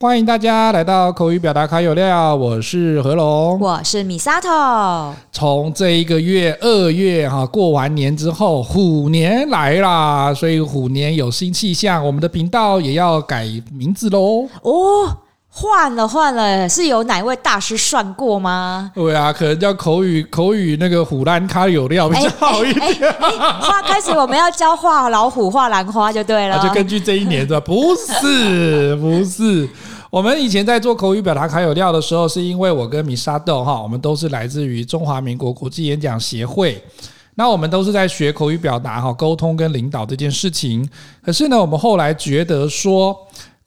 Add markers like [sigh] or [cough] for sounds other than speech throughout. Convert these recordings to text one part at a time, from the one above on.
欢迎大家来到口语表达卡有料，我是何龙，我是米沙头。从这一个月二月哈过完年之后，虎年来啦，所以虎年有新气象，我们的频道也要改名字喽。哦，换了换了，是有哪位大师算过吗？对啊，可能叫口语口语那个虎兰卡有料比较好一点。哎哎哎、话开始我们要教画老虎画兰花就对了，啊、就根据这一年的，不是不是。我们以前在做口语表达卡有料的时候，是因为我跟米沙豆哈，我们都是来自于中华民国国际演讲协会，那我们都是在学口语表达哈，沟通跟领导这件事情。可是呢，我们后来觉得说。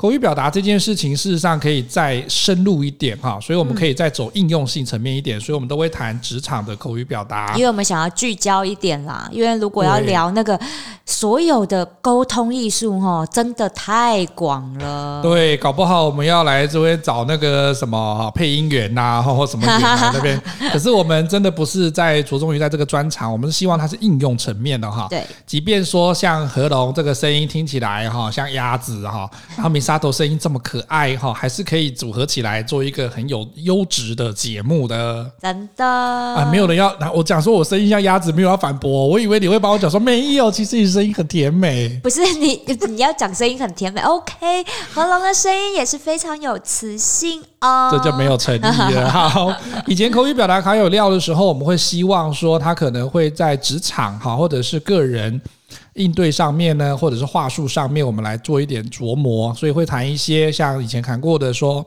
口语表达这件事情，事实上可以再深入一点哈，所以我们可以再走应用性层面一点，所以我们都会谈职场的口语表达。因为我们想要聚焦一点啦，因为如果要聊那个所有的沟通艺术哈，真的太广了。对，搞不好我们要来这边找那个什么哈配音员呐，或 [laughs] 或什么演员那边。[laughs] 可是我们真的不是在着重于在这个专长，我们是希望它是应用层面的哈。对，即便说像何龙这个声音听起来哈像鸭子哈，然后米沙头声音这么可爱哈，还是可以组合起来做一个很有优质的节目的。真的啊，没有人要，我讲说我声音像鸭子，没有要反驳。我以为你会帮我讲说没有，其实你声音很甜美。不是你，你要讲声音很甜美。OK，和龙的声音也是非常有磁性哦。这就没有诚意了。[laughs] 好，以前口语表达卡有料的时候，我们会希望说他可能会在职场哈，或者是个人。应对上面呢，或者是话术上面，我们来做一点琢磨，所以会谈一些像以前谈过的说，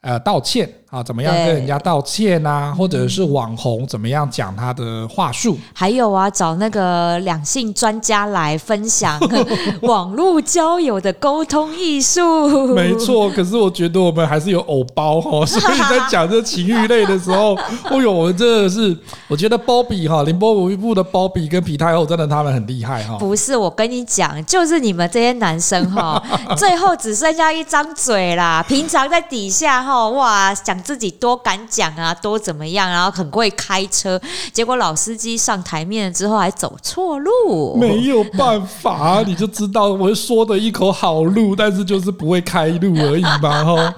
呃，道歉。啊，怎么样跟人家道歉啊？或者是网红怎么样讲他的话术？还有啊，找那个两性专家来分享 [laughs] 网络交友的沟通艺术。没错，可是我觉得我们还是有偶包哦，[laughs] 所以在讲这情欲类的时候，哦 [laughs] 呦，我们真的是，我觉得包比哈，凌波微步的包比跟皮太后真的他们很厉害哈。不是，我跟你讲，就是你们这些男生哈，最后只剩下一张嘴啦。平常在底下哈，哇，讲。自己多敢讲啊，多怎么样，然后很会开车，结果老司机上台面之后还走错路，没有办法，你就知道我说的一口好路，但是就是不会开路而已嘛，[laughs] 哈。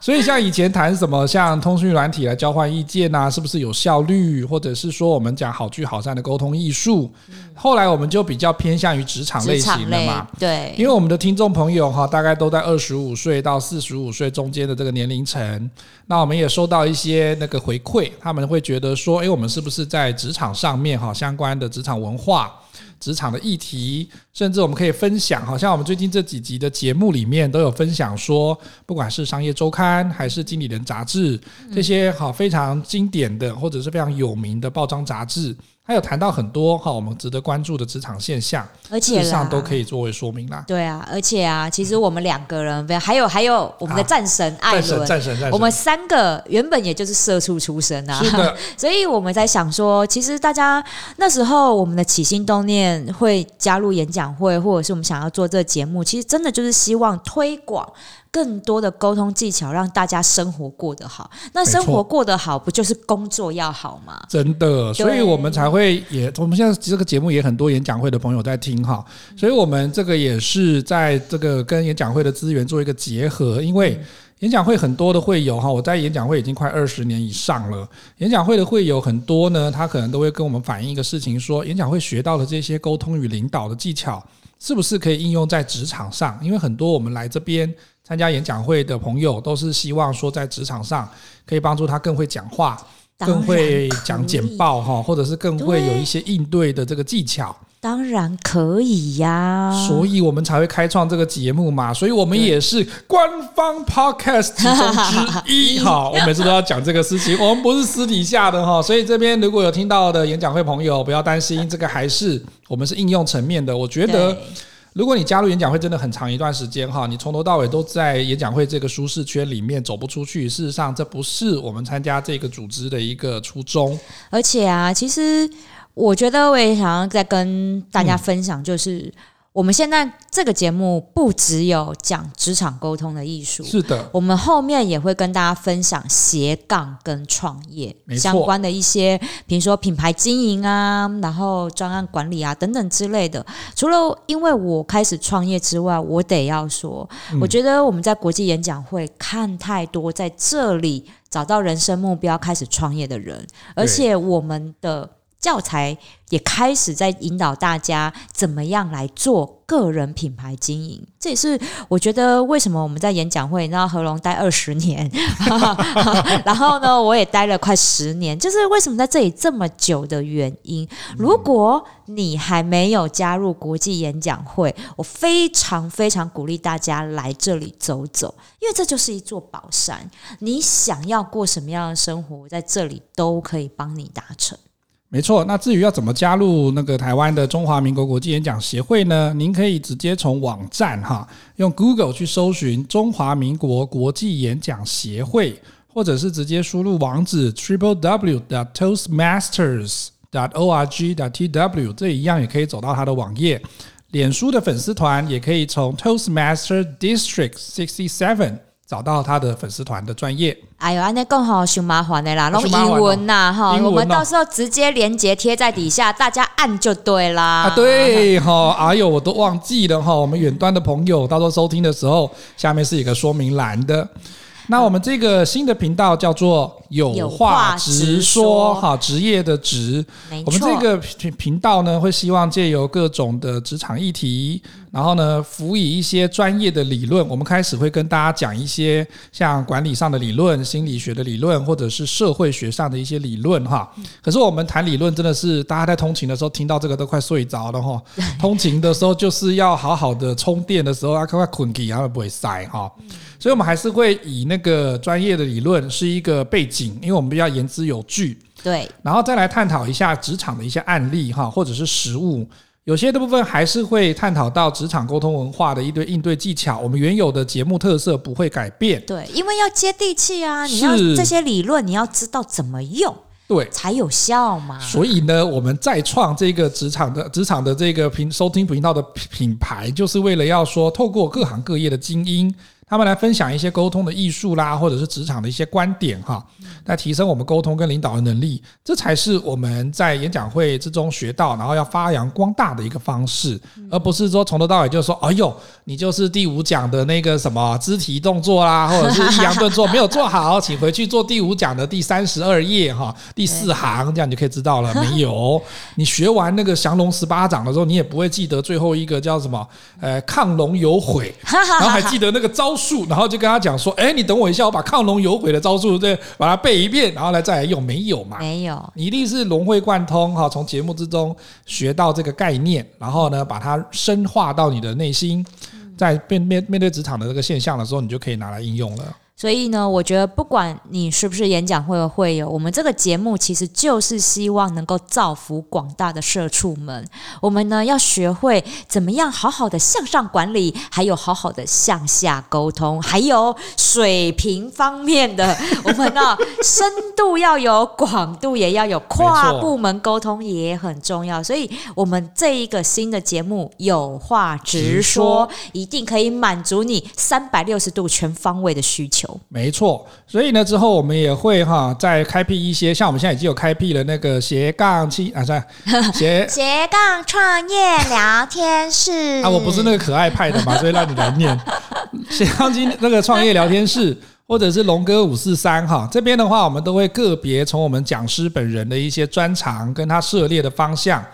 所以像以前谈什么，像通讯软体来交换意见啊，是不是有效率，或者是说我们讲好聚好散的沟通艺术，后来我们就比较偏向于职场类型的嘛，对，因为我们的听众朋友哈，大概都在二十五岁到四十五岁中间的这个年龄层，那我们也收到一些那个回馈，他们会觉得说，哎，我们是不是在职场上面哈，相关的职场文化、职场的议题，甚至我们可以分享，好像我们最近这几集的节目里面都有分享说，不管是商业周刊还是经理人杂志这些好非常经典的或者是非常有名的报章杂志。还有谈到很多哈，我们值得关注的职场现象，而且上都可以作为说明啦。对啊，而且啊，其实我们两个人，还有还有我们的战神艾伦，战神战神我们三个原本也就是社畜出身啊，是的。[laughs] 所以我们在想说，其实大家那时候我们的起心动念会加入演讲会，或者是我们想要做这个节目，其实真的就是希望推广。更多的沟通技巧，让大家生活过得好。那生活过得好，不就是工作要好吗？真的，所以我们才会也，我们现在这个节目也很多演讲会的朋友在听哈，所以我们这个也是在这个跟演讲会的资源做一个结合，因为演讲会很多的会友哈，我在演讲会已经快二十年以上了，演讲会的会友很多呢，他可能都会跟我们反映一个事情，说演讲会学到的这些沟通与领导的技巧，是不是可以应用在职场上？因为很多我们来这边。参加演讲会的朋友都是希望说，在职场上可以帮助他更会讲话，更会讲简报哈，或者是更会有一些应对的这个技巧。当然可以呀，所以我们才会开创这个节目嘛。所以我们也是官方 podcast 其中之一 [laughs] 哈。我每次都要讲这个事情，我们不是私底下的哈。所以这边如果有听到的演讲会朋友，不要担心，这个还是我们是应用层面的。我觉得。如果你加入演讲会真的很长一段时间哈，你从头到尾都在演讲会这个舒适圈里面走不出去。事实上，这不是我们参加这个组织的一个初衷。而且啊，其实我觉得我也想要再跟大家分享，就是我们现在这个节目不只有讲职场沟通的艺术，是的，我们后面也会跟大家分享斜杠跟创业相关的一些，比如说品牌经营啊，然后专案管理啊等等之类的。除了因为我开始创业之外，我得要说，我觉得我们在国际演讲会看太多在这里找到人生目标开始创业的人，而且我们的。教材也开始在引导大家怎么样来做个人品牌经营，这也是我觉得为什么我们在演讲会，然后何龙待二十年，[laughs] 然后呢，我也待了快十年，就是为什么在这里这么久的原因。如果你还没有加入国际演讲会，我非常非常鼓励大家来这里走走，因为这就是一座宝山，你想要过什么样的生活，在这里都可以帮你达成。没错，那至于要怎么加入那个台湾的中华民国国际演讲协会呢？您可以直接从网站哈，用 Google 去搜寻中华民国国际演讲协会，或者是直接输入网址 triple w dot toastmasters dot org dot tw，这一样也可以走到他的网页。脸书的粉丝团也可以从 Toastmaster District Sixty Seven。找到他的粉丝团的专业。哎呦，安尼讲好太麻烦的啦，弄英文呐哈，我们到时候直接连接贴在底下，大家按就对啦。啊，对哈，哎呦，我都忘记了哈，我们远端的朋友到时候收听的时候，下面是一个说明栏的。那我们这个新的频道叫做有话直说，哈，职业的职。我们这个频频道呢，会希望借由各种的职场议题，然后呢，辅以一些专业的理论。我们开始会跟大家讲一些像管理上的理论、心理学的理论，或者是社会学上的一些理论，哈。可是我们谈理论，真的是大家在通勤的时候听到这个都快睡着了，[laughs] 哈。通勤的时候就是要好好的充电的时候，啊快快困起，然后不会塞，哈。所以，我们还是会以那个专业的理论是一个背景，因为我们比较言之有据。对，然后再来探讨一下职场的一些案例哈，或者是实务。有些的部分还是会探讨到职场沟通文化的一堆应对技巧。我们原有的节目特色不会改变。对，因为要接地气啊，你要这些理论，你要知道怎么用，对，才有效嘛。所以呢，我们再创这个职场的职场的这个频收听频道的品牌，就是为了要说，透过各行各业的精英。他们来分享一些沟通的艺术啦，或者是职场的一些观点哈，来提升我们沟通跟领导的能力，这才是我们在演讲会之中学到，然后要发扬光大的一个方式，而不是说从头到尾就说，哎呦，你就是第五讲的那个什么肢体动作啦，或者是抑扬顿挫没有做好，请回去做第五讲的第三十二页哈，[laughs] 第四行，这样你就可以知道了。没有，你学完那个降龙十八掌的时候，你也不会记得最后一个叫什么，呃，亢龙有悔，[laughs] 然后还记得那个招。术，然后就跟他讲说：“哎，你等我一下，我把亢龙有悔的招数再把它背一遍，然后来再来用。没有嘛？没有，你一定是融会贯通哈，从节目之中学到这个概念，然后呢，把它深化到你的内心，在面面面对职场的这个现象的时候，你就可以拿来应用了。”所以呢，我觉得不管你是不是演讲会的会友，我们这个节目其实就是希望能够造福广大的社畜们。我们呢要学会怎么样好好的向上管理，还有好好的向下沟通，还有水平方面的，[laughs] 我们呢深度要有，广度也要有，跨部门沟通也很重要。所以，我们这一个新的节目有话直说，一定可以满足你三百六十度全方位的需求。没错，所以呢，之后我们也会哈再开辟一些，像我们现在已经有开辟了那个斜杠七啊，算 [laughs] 斜斜杠创业聊天室啊，我不是那个可爱派的嘛，所以让你来念 [laughs] 斜杠七那个创业聊天室，或者是龙哥五四三哈这边的话，我们都会个别从我们讲师本人的一些专长跟他涉猎的方向。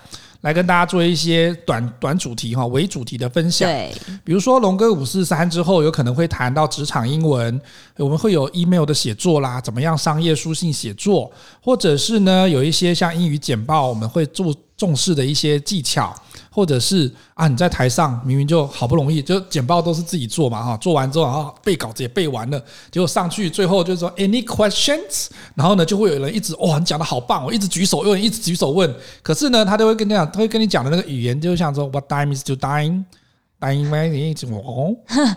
来跟大家做一些短短主题哈，为主题的分享。对，比如说龙哥五四三之后，有可能会谈到职场英文，我们会有 email 的写作啦，怎么样商业书信写作，或者是呢有一些像英语简报，我们会做重视的一些技巧。或者是啊，你在台上明明就好不容易，就简报都是自己做嘛哈，做完之后然后背稿子也背完了，结果上去最后就是说 Any questions？然后呢就会有人一直哇，你讲的好棒，我一直举手，有人一直举手问，可是呢他都会跟你讲，他会跟你讲的那个语言就像说 What time is to dine？因为你怎么哦，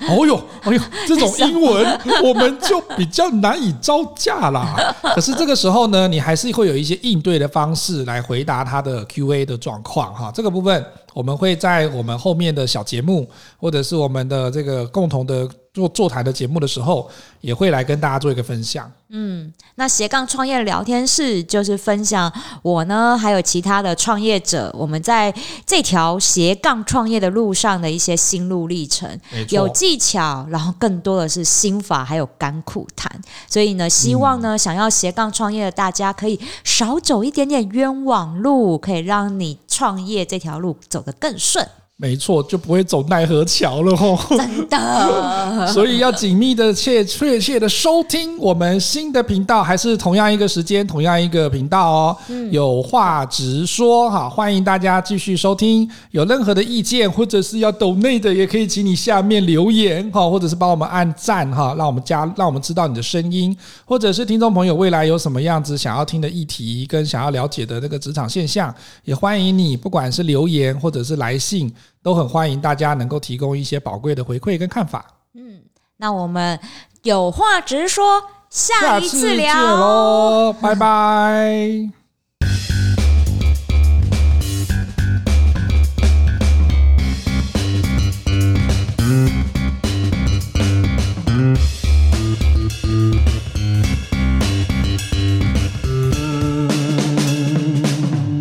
哦哟，哎呦，[laughs] 这种英文我们就比较难以招架啦。[laughs] 可是这个时候呢，你还是会有一些应对的方式来回答他的 Q&A 的状况哈。这个部分我们会在我们后面的小节目，或者是我们的这个共同的做座谈的节目的时候，也会来跟大家做一个分享。嗯，那斜杠创业聊天室就是分享我呢，还有其他的创业者，我们在这条斜杠创业的路上的一些心路历程，有技巧，然后更多的是心法，还有甘苦谈。所以呢，希望呢，想要斜杠创业的大家可以少走一点点冤枉路，可以让你创业这条路走得更顺。没错，就不会走奈何桥了吼。真的，[laughs] 所以要紧密的、切确切的收听我们新的频道，还是同样一个时间、同样一个频道哦。嗯、有话直说哈，欢迎大家继续收听。有任何的意见或者是要抖内的，也可以请你下面留言哈，或者是帮我们按赞哈，让我们加，让我们知道你的声音，或者是听众朋友未来有什么样子想要听的议题跟想要了解的那个职场现象，也欢迎你，不管是留言或者是来信。都很欢迎大家能够提供一些宝贵的回馈跟看法。嗯，那我们有话直说，下一次聊喽，拜拜。